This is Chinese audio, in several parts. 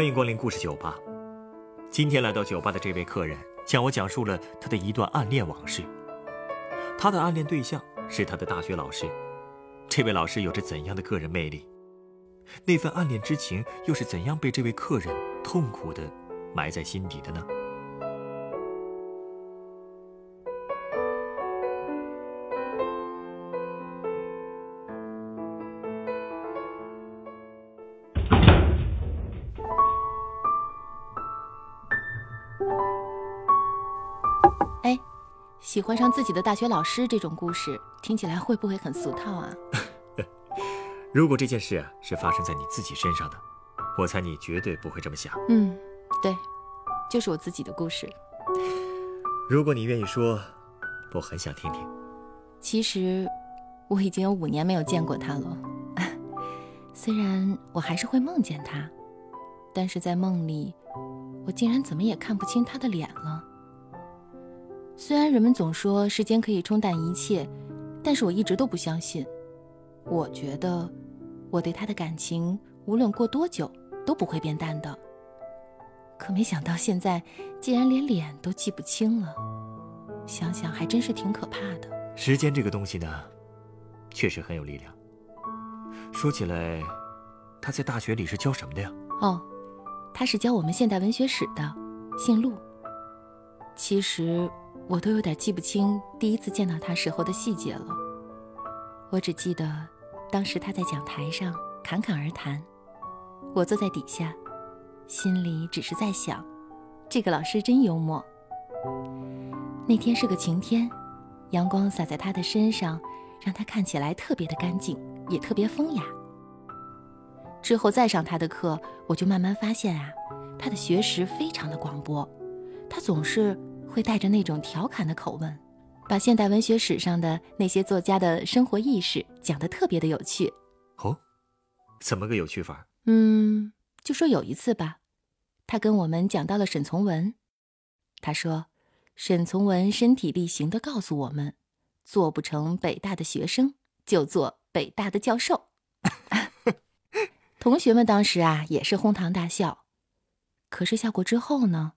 欢迎光临故事酒吧。今天来到酒吧的这位客人向我讲述了他的一段暗恋往事。他的暗恋对象是他的大学老师，这位老师有着怎样的个人魅力？那份暗恋之情又是怎样被这位客人痛苦的埋在心底的呢？喜欢上自己的大学老师这种故事，听起来会不会很俗套啊？如果这件事是发生在你自己身上的，我猜你绝对不会这么想。嗯，对，就是我自己的故事。如果你愿意说，我很想听听。其实，我已经有五年没有见过他了。虽然我还是会梦见他，但是在梦里，我竟然怎么也看不清他的脸了。虽然人们总说时间可以冲淡一切，但是我一直都不相信。我觉得我对他的感情无论过多久都不会变淡的。可没想到现在竟然连脸都记不清了，想想还真是挺可怕的。时间这个东西呢，确实很有力量。说起来，他在大学里是教什么的呀？哦，他是教我们现代文学史的，姓陆。其实。我都有点记不清第一次见到他时候的细节了。我只记得，当时他在讲台上侃侃而谈，我坐在底下，心里只是在想，这个老师真幽默。那天是个晴天，阳光洒在他的身上，让他看起来特别的干净，也特别风雅。之后再上他的课，我就慢慢发现啊，他的学识非常的广博，他总是。会带着那种调侃的口吻，把现代文学史上的那些作家的生活意识讲得特别的有趣。哦，怎么个有趣法？嗯，就说有一次吧，他跟我们讲到了沈从文。他说，沈从文身体力行地告诉我们，做不成北大的学生，就做北大的教授。同学们当时啊也是哄堂大笑。可是笑过之后呢？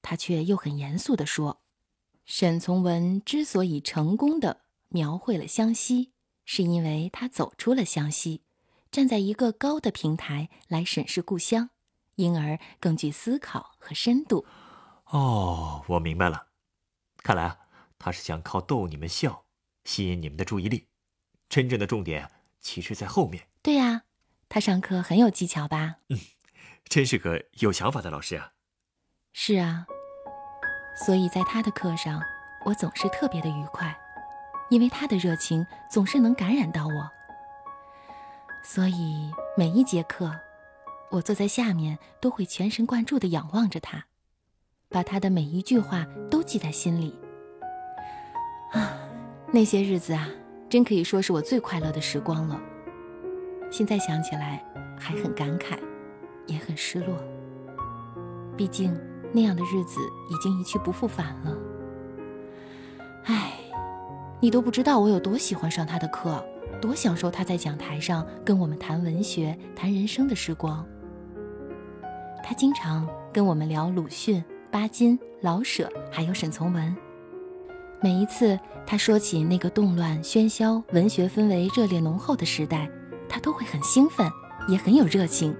他却又很严肃地说：“沈从文之所以成功的描绘了湘西，是因为他走出了湘西，站在一个高的平台来审视故乡，因而更具思考和深度。”哦，我明白了，看来啊，他是想靠逗你们笑，吸引你们的注意力，真正的重点其实在后面。对呀，他上课很有技巧吧？嗯，真是个有想法的老师啊。是啊。所以在他的课上，我总是特别的愉快，因为他的热情总是能感染到我。所以每一节课，我坐在下面都会全神贯注地仰望着他，把他的每一句话都记在心里。啊，那些日子啊，真可以说是我最快乐的时光了。现在想起来，还很感慨，也很失落。毕竟。那样的日子已经一去不复返了。唉，你都不知道我有多喜欢上他的课，多享受他在讲台上跟我们谈文学、谈人生的时光。他经常跟我们聊鲁迅、巴金、老舍，还有沈从文。每一次他说起那个动乱、喧嚣、文学氛围热烈浓厚的时代，他都会很兴奋，也很有热情，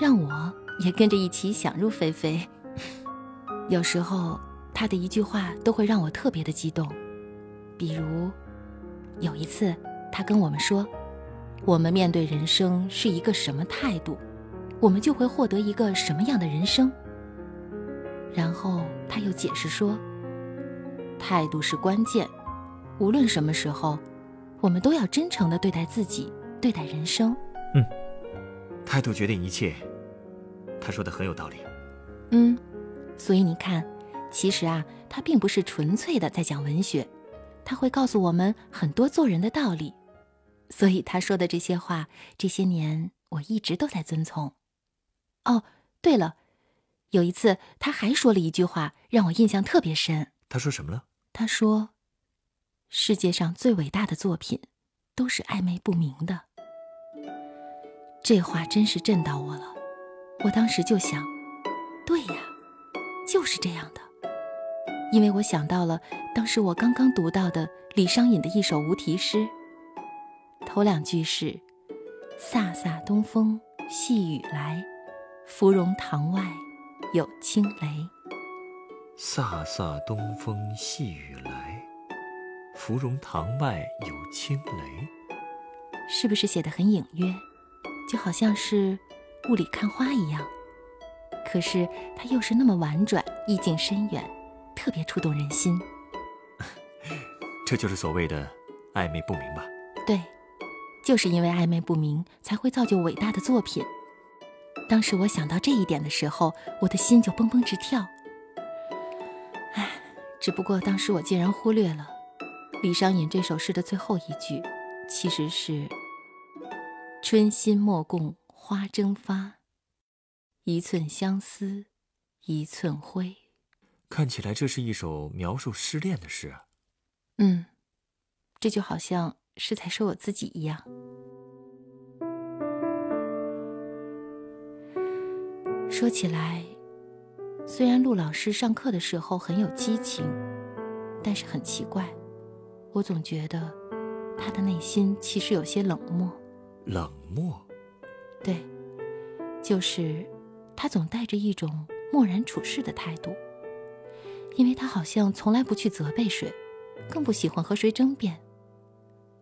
让我也跟着一起想入非非。有时候，他的一句话都会让我特别的激动。比如，有一次，他跟我们说：“我们面对人生是一个什么态度，我们就会获得一个什么样的人生。”然后他又解释说：“态度是关键，无论什么时候，我们都要真诚的对待自己，对待人生。”嗯，态度决定一切。他说的很有道理。嗯。所以你看，其实啊，他并不是纯粹的在讲文学，他会告诉我们很多做人的道理。所以他说的这些话，这些年我一直都在遵从。哦，对了，有一次他还说了一句话，让我印象特别深。他说什么了？他说：“世界上最伟大的作品，都是暧昧不明的。”这话真是震到我了。我当时就想，对呀，就是这样的。因为我想到了当时我刚刚读到的李商隐的一首无题诗，头两句是“飒飒东风细雨来，芙蓉塘外有轻雷”。飒飒东风细雨来，芙蓉塘外有轻雷。是不是写的很隐约，就好像是雾里看花一样？可是它又是那么婉转，意境深远。特别触动人心，这就是所谓的暧昧不明吧？对，就是因为暧昧不明，才会造就伟大的作品。当时我想到这一点的时候，我的心就蹦蹦直跳。唉，只不过当时我竟然忽略了李商隐这首诗的最后一句，其实是“春心莫共花争发，一寸相思一寸灰”。看起来这是一首描述失恋的诗。嗯，这就好像是在说我自己一样。说起来，虽然陆老师上课的时候很有激情，但是很奇怪，我总觉得他的内心其实有些冷漠。冷漠？对，就是他总带着一种漠然处事的态度。因为他好像从来不去责备谁，更不喜欢和谁争辩。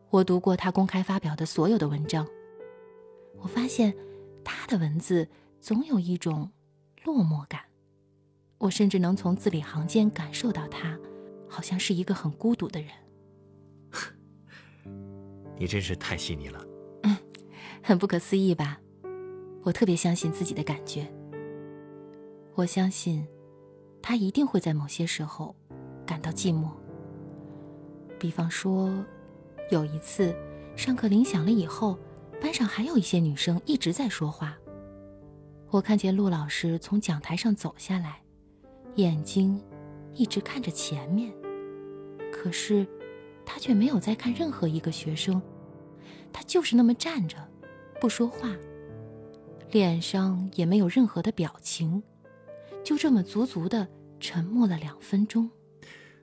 我读过他公开发表的所有的文章，我发现他的文字总有一种落寞感。我甚至能从字里行间感受到他，好像是一个很孤独的人。你真是太细腻了，嗯，很不可思议吧？我特别相信自己的感觉。我相信。他一定会在某些时候感到寂寞。比方说，有一次上课铃响了以后，班上还有一些女生一直在说话。我看见陆老师从讲台上走下来，眼睛一直看着前面，可是他却没有在看任何一个学生，他就是那么站着，不说话，脸上也没有任何的表情。就这么足足的沉默了两分钟，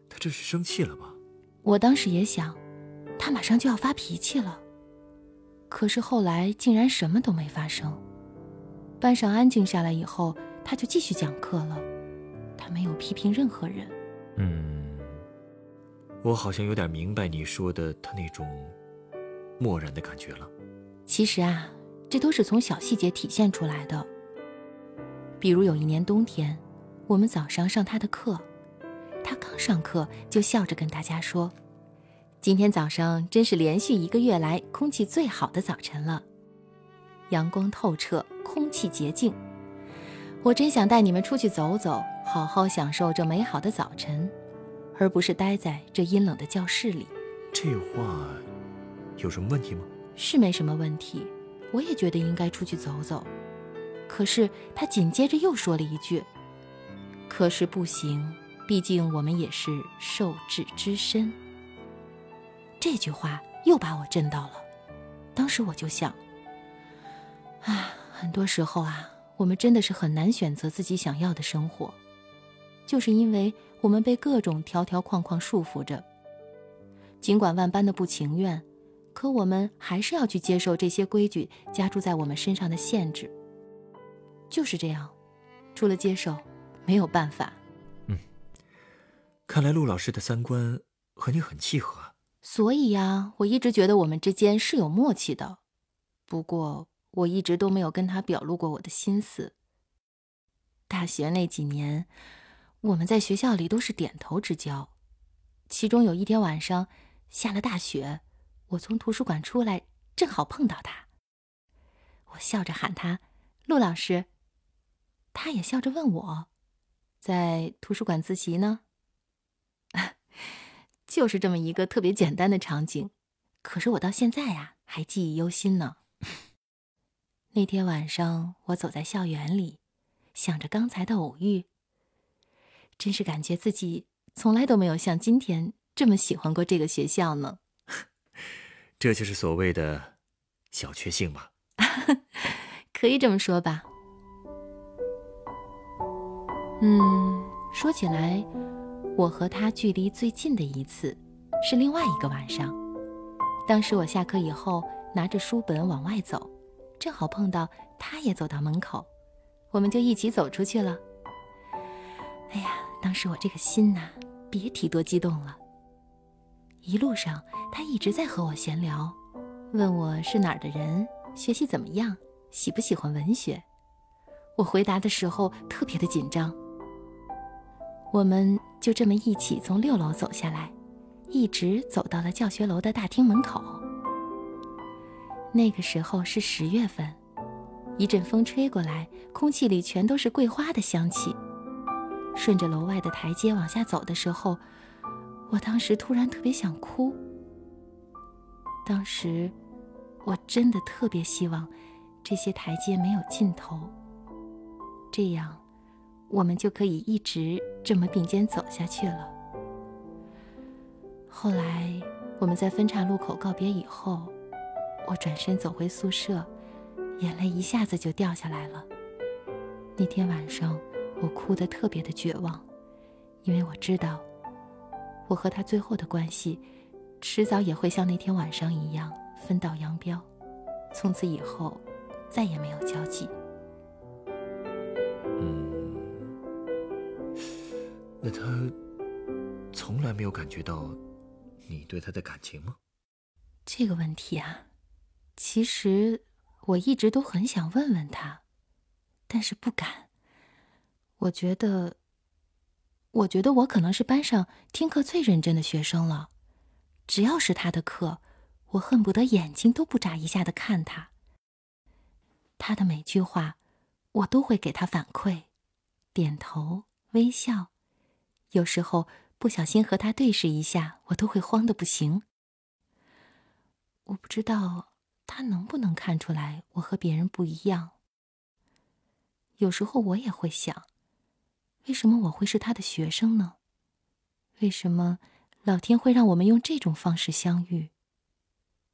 他这是生气了吗？我当时也想，他马上就要发脾气了。可是后来竟然什么都没发生，班上安静下来以后，他就继续讲课了。他没有批评任何人。嗯，我好像有点明白你说的他那种漠然的感觉了。其实啊，这都是从小细节体现出来的。比如有一年冬天，我们早上上他的课，他刚上课就笑着跟大家说：“今天早上真是连续一个月来空气最好的早晨了，阳光透彻，空气洁净。我真想带你们出去走走，好好享受这美好的早晨，而不是待在这阴冷的教室里。”这话有什么问题吗？是没什么问题，我也觉得应该出去走走。可是他紧接着又说了一句：“可是不行，毕竟我们也是受制之身。”这句话又把我震到了。当时我就想：啊，很多时候啊，我们真的是很难选择自己想要的生活，就是因为我们被各种条条框框束缚着。尽管万般的不情愿，可我们还是要去接受这些规矩加注在我们身上的限制。就是这样，除了接受，没有办法。嗯，看来陆老师的三观和你很契合。所以呀，我一直觉得我们之间是有默契的。不过，我一直都没有跟他表露过我的心思。大学那几年，我们在学校里都是点头之交。其中有一天晚上，下了大雪，我从图书馆出来，正好碰到他。我笑着喊他：“陆老师。”他也笑着问我：“在图书馆自习呢？” 就是这么一个特别简单的场景，可是我到现在呀还记忆犹新呢。那天晚上，我走在校园里，想着刚才的偶遇，真是感觉自己从来都没有像今天这么喜欢过这个学校呢。这就是所谓的小确幸吧？可以这么说吧。嗯，说起来，我和他距离最近的一次是另外一个晚上。当时我下课以后拿着书本往外走，正好碰到他也走到门口，我们就一起走出去了。哎呀，当时我这个心呐，别提多激动了。一路上他一直在和我闲聊，问我是哪儿的人，学习怎么样，喜不喜欢文学。我回答的时候特别的紧张。我们就这么一起从六楼走下来，一直走到了教学楼的大厅门口。那个时候是十月份，一阵风吹过来，空气里全都是桂花的香气。顺着楼外的台阶往下走的时候，我当时突然特别想哭。当时，我真的特别希望这些台阶没有尽头。这样，我们就可以一直这么并肩走下去了。后来，我们在分岔路口告别以后，我转身走回宿舍，眼泪一下子就掉下来了。那天晚上，我哭得特别的绝望，因为我知道，我和他最后的关系，迟早也会像那天晚上一样分道扬镳，从此以后，再也没有交集。嗯那他从来没有感觉到你对他的感情吗？这个问题啊，其实我一直都很想问问他，但是不敢。我觉得，我觉得我可能是班上听课最认真的学生了。只要是他的课，我恨不得眼睛都不眨一下的看他。他的每句话，我都会给他反馈，点头微笑。有时候不小心和他对视一下，我都会慌得不行。我不知道他能不能看出来我和别人不一样。有时候我也会想，为什么我会是他的学生呢？为什么老天会让我们用这种方式相遇？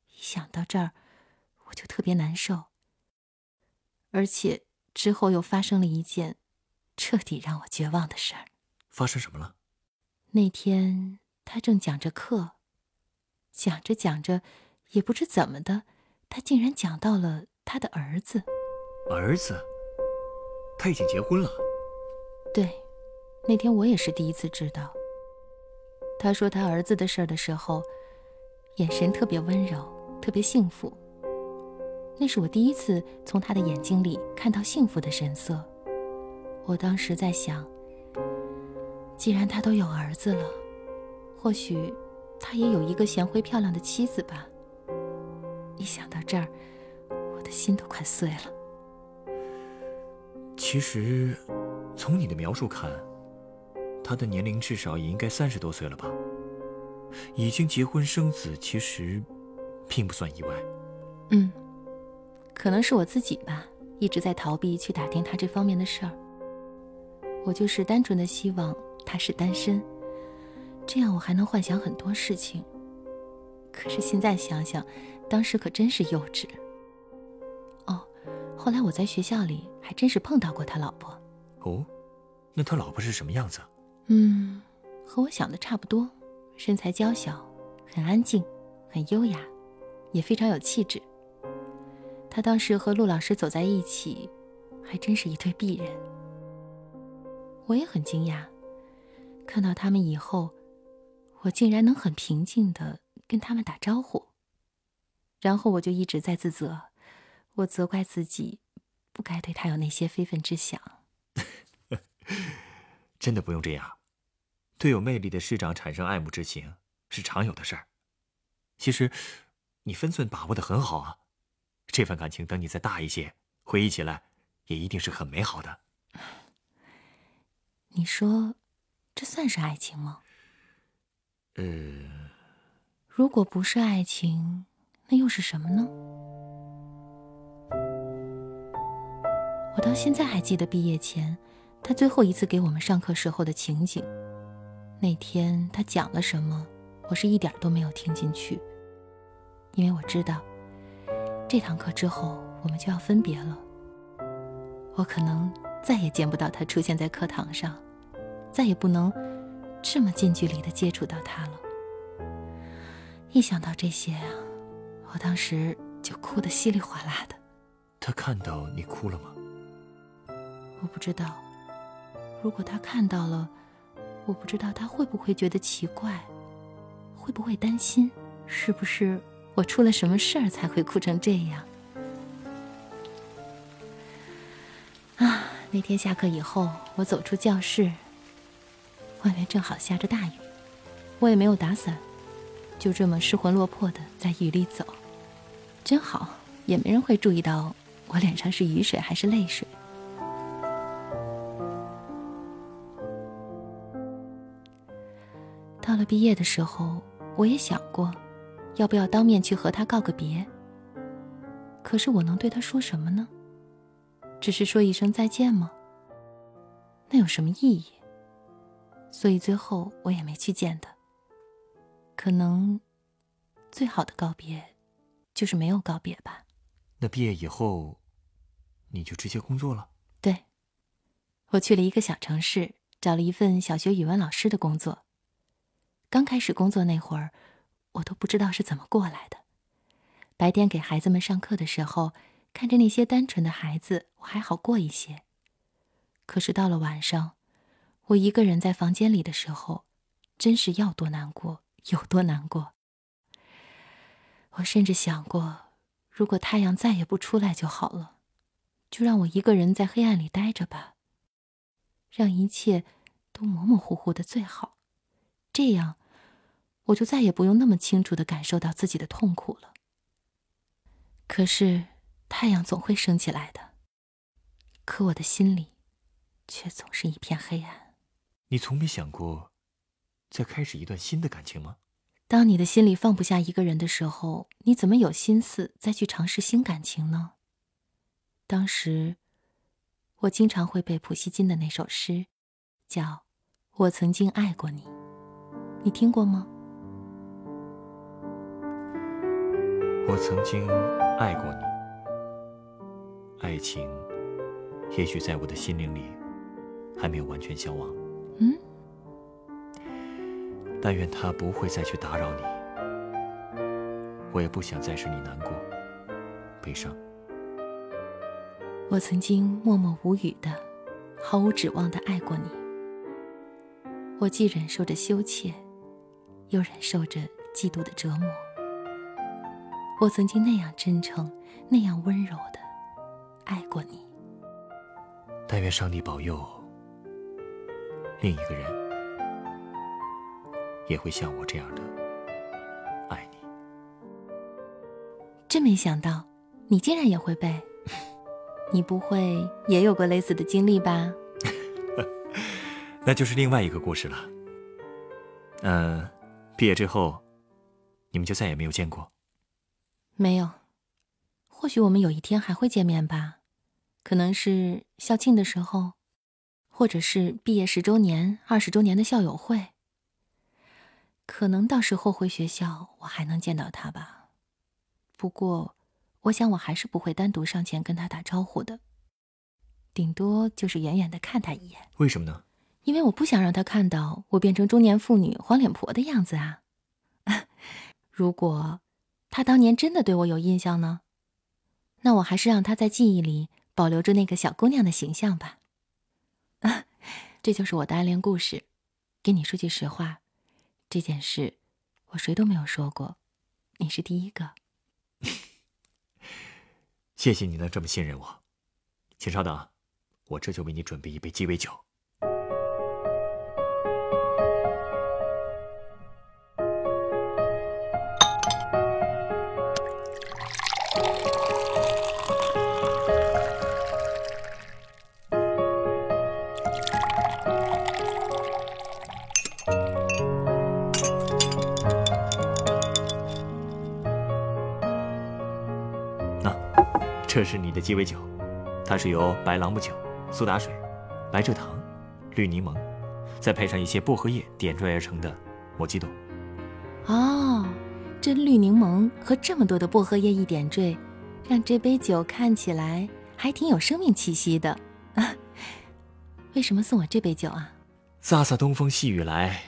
一想到这儿，我就特别难受。而且之后又发生了一件彻底让我绝望的事儿。发生什么了？那天他正讲着课，讲着讲着，也不知怎么的，他竟然讲到了他的儿子。儿子？他已经结婚了？对，那天我也是第一次知道。他说他儿子的事儿的时候，眼神特别温柔，特别幸福。那是我第一次从他的眼睛里看到幸福的神色。我当时在想。既然他都有儿子了，或许他也有一个贤惠漂亮的妻子吧。一想到这儿，我的心都快碎了。其实，从你的描述看，他的年龄至少也应该三十多岁了吧？已经结婚生子，其实并不算意外。嗯，可能是我自己吧，一直在逃避去打听他这方面的事儿。我就是单纯的希望。他是单身，这样我还能幻想很多事情。可是现在想想，当时可真是幼稚。哦，后来我在学校里还真是碰到过他老婆。哦，那他老婆是什么样子？嗯，和我想的差不多，身材娇小，很安静，很优雅，也非常有气质。他当时和陆老师走在一起，还真是一对璧人。我也很惊讶。看到他们以后，我竟然能很平静的跟他们打招呼。然后我就一直在自责，我责怪自己，不该对他有那些非分之想。真的不用这样，对有魅力的师长产生爱慕之情是常有的事儿。其实，你分寸把握的很好啊。这份感情等你再大一些，回忆起来，也一定是很美好的。你说。这算是爱情吗？呃，如果不是爱情，那又是什么呢？我到现在还记得毕业前，他最后一次给我们上课时候的情景。那天他讲了什么，我是一点都没有听进去，因为我知道，这堂课之后我们就要分别了。我可能再也见不到他出现在课堂上，再也不能这么近距离的接触到他了。一想到这些啊，我当时就哭得稀里哗啦的。他看到你哭了吗？我不知道。如果他看到了，我不知道他会不会觉得奇怪，会不会担心，是不是我出了什么事儿才会哭成这样？啊，那天下课以后，我走出教室，外面正好下着大雨，我也没有打伞，就这么失魂落魄的在雨里走，真好，也没人会注意到我脸上是雨水还是泪水。毕业的时候，我也想过，要不要当面去和他告个别。可是我能对他说什么呢？只是说一声再见吗？那有什么意义？所以最后我也没去见他。可能，最好的告别，就是没有告别吧。那毕业以后，你就直接工作了？对，我去了一个小城市，找了一份小学语文老师的工作。刚开始工作那会儿，我都不知道是怎么过来的。白天给孩子们上课的时候，看着那些单纯的孩子，我还好过一些。可是到了晚上，我一个人在房间里的时候，真是要多难过有多难过。我甚至想过，如果太阳再也不出来就好了，就让我一个人在黑暗里待着吧，让一切都模模糊糊的最好，这样。我就再也不用那么清楚的感受到自己的痛苦了。可是太阳总会升起来的，可我的心里却总是一片黑暗。你从没想过再开始一段新的感情吗？当你的心里放不下一个人的时候，你怎么有心思再去尝试新感情呢？当时我经常会背普希金的那首诗，叫《我曾经爱过你》，你听过吗？我曾经爱过你，爱情也许在我的心灵里还没有完全消亡。嗯，但愿他不会再去打扰你，我也不想再使你难过、悲伤。我曾经默默无语的、毫无指望的爱过你，我既忍受着羞怯，又忍受着嫉妒的折磨。我曾经那样真诚，那样温柔的爱过你。但愿上帝保佑，另一个人也会像我这样的爱你。真没想到，你竟然也会背。你不会也有过类似的经历吧？那就是另外一个故事了。嗯，毕业之后，你们就再也没有见过。没有，或许我们有一天还会见面吧，可能是校庆的时候，或者是毕业十周年、二十周年的校友会。可能到时候回学校，我还能见到他吧。不过，我想我还是不会单独上前跟他打招呼的，顶多就是远远的看他一眼。为什么呢？因为我不想让他看到我变成中年妇女、黄脸婆的样子啊。如果。他当年真的对我有印象呢，那我还是让他在记忆里保留着那个小姑娘的形象吧。啊，这就是我的暗恋故事。给你说句实话，这件事我谁都没有说过，你是第一个。谢谢你能这么信任我，请稍等，我这就为你准备一杯鸡尾酒。这是你的鸡尾酒，它是由白朗姆酒、苏打水、白蔗糖、绿柠檬，再配上一些薄荷叶点缀而成的莫吉托。哦，这绿柠檬和这么多的薄荷叶一点缀，让这杯酒看起来还挺有生命气息的。为什么送我这杯酒啊？飒飒东风细雨来，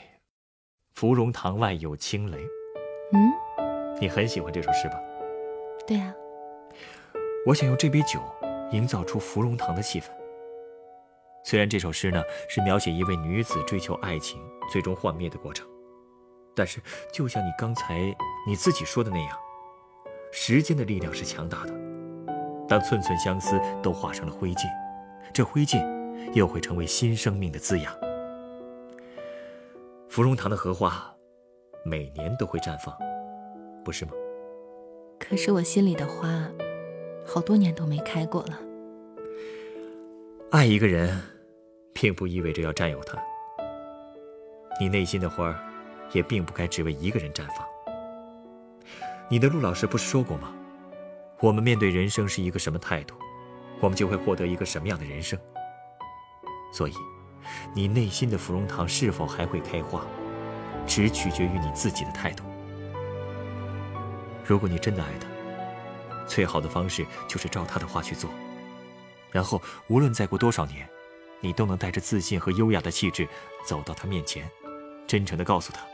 芙蓉塘外有轻雷。嗯，你很喜欢这首诗吧？对啊。我想用这杯酒营造出芙蓉塘的气氛。虽然这首诗呢是描写一位女子追求爱情最终幻灭的过程，但是就像你刚才你自己说的那样，时间的力量是强大的。当寸寸相思都化成了灰烬，这灰烬又会成为新生命的滋养。芙蓉塘的荷花每年都会绽放，不是吗？可是我心里的花，好多年都没开过了。爱一个人。并不意味着要占有他。你内心的花，也并不该只为一个人绽放。你的陆老师不是说过吗？我们面对人生是一个什么态度，我们就会获得一个什么样的人生。所以，你内心的芙蓉堂是否还会开花，只取决于你自己的态度。如果你真的爱他，最好的方式就是照他的话去做，然后无论再过多少年。你都能带着自信和优雅的气质走到他面前，真诚的告诉他：“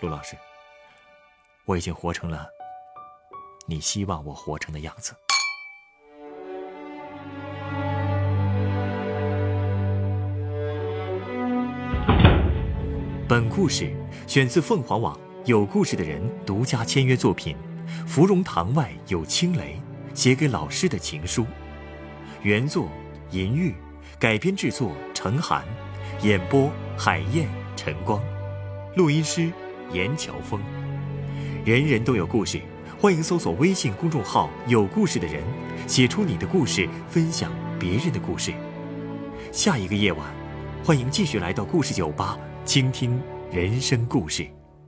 陆老师，我已经活成了你希望我活成的样子。”本故事选自凤凰网有故事的人独家签约作品《芙蓉塘外有青雷》，写给老师的情书，原作银玉。改编制作：程涵，演播：海燕、晨光，录音师：严乔峰。人人都有故事，欢迎搜索微信公众号“有故事的人”，写出你的故事，分享别人的故事。下一个夜晚，欢迎继续来到故事酒吧，倾听人生故事。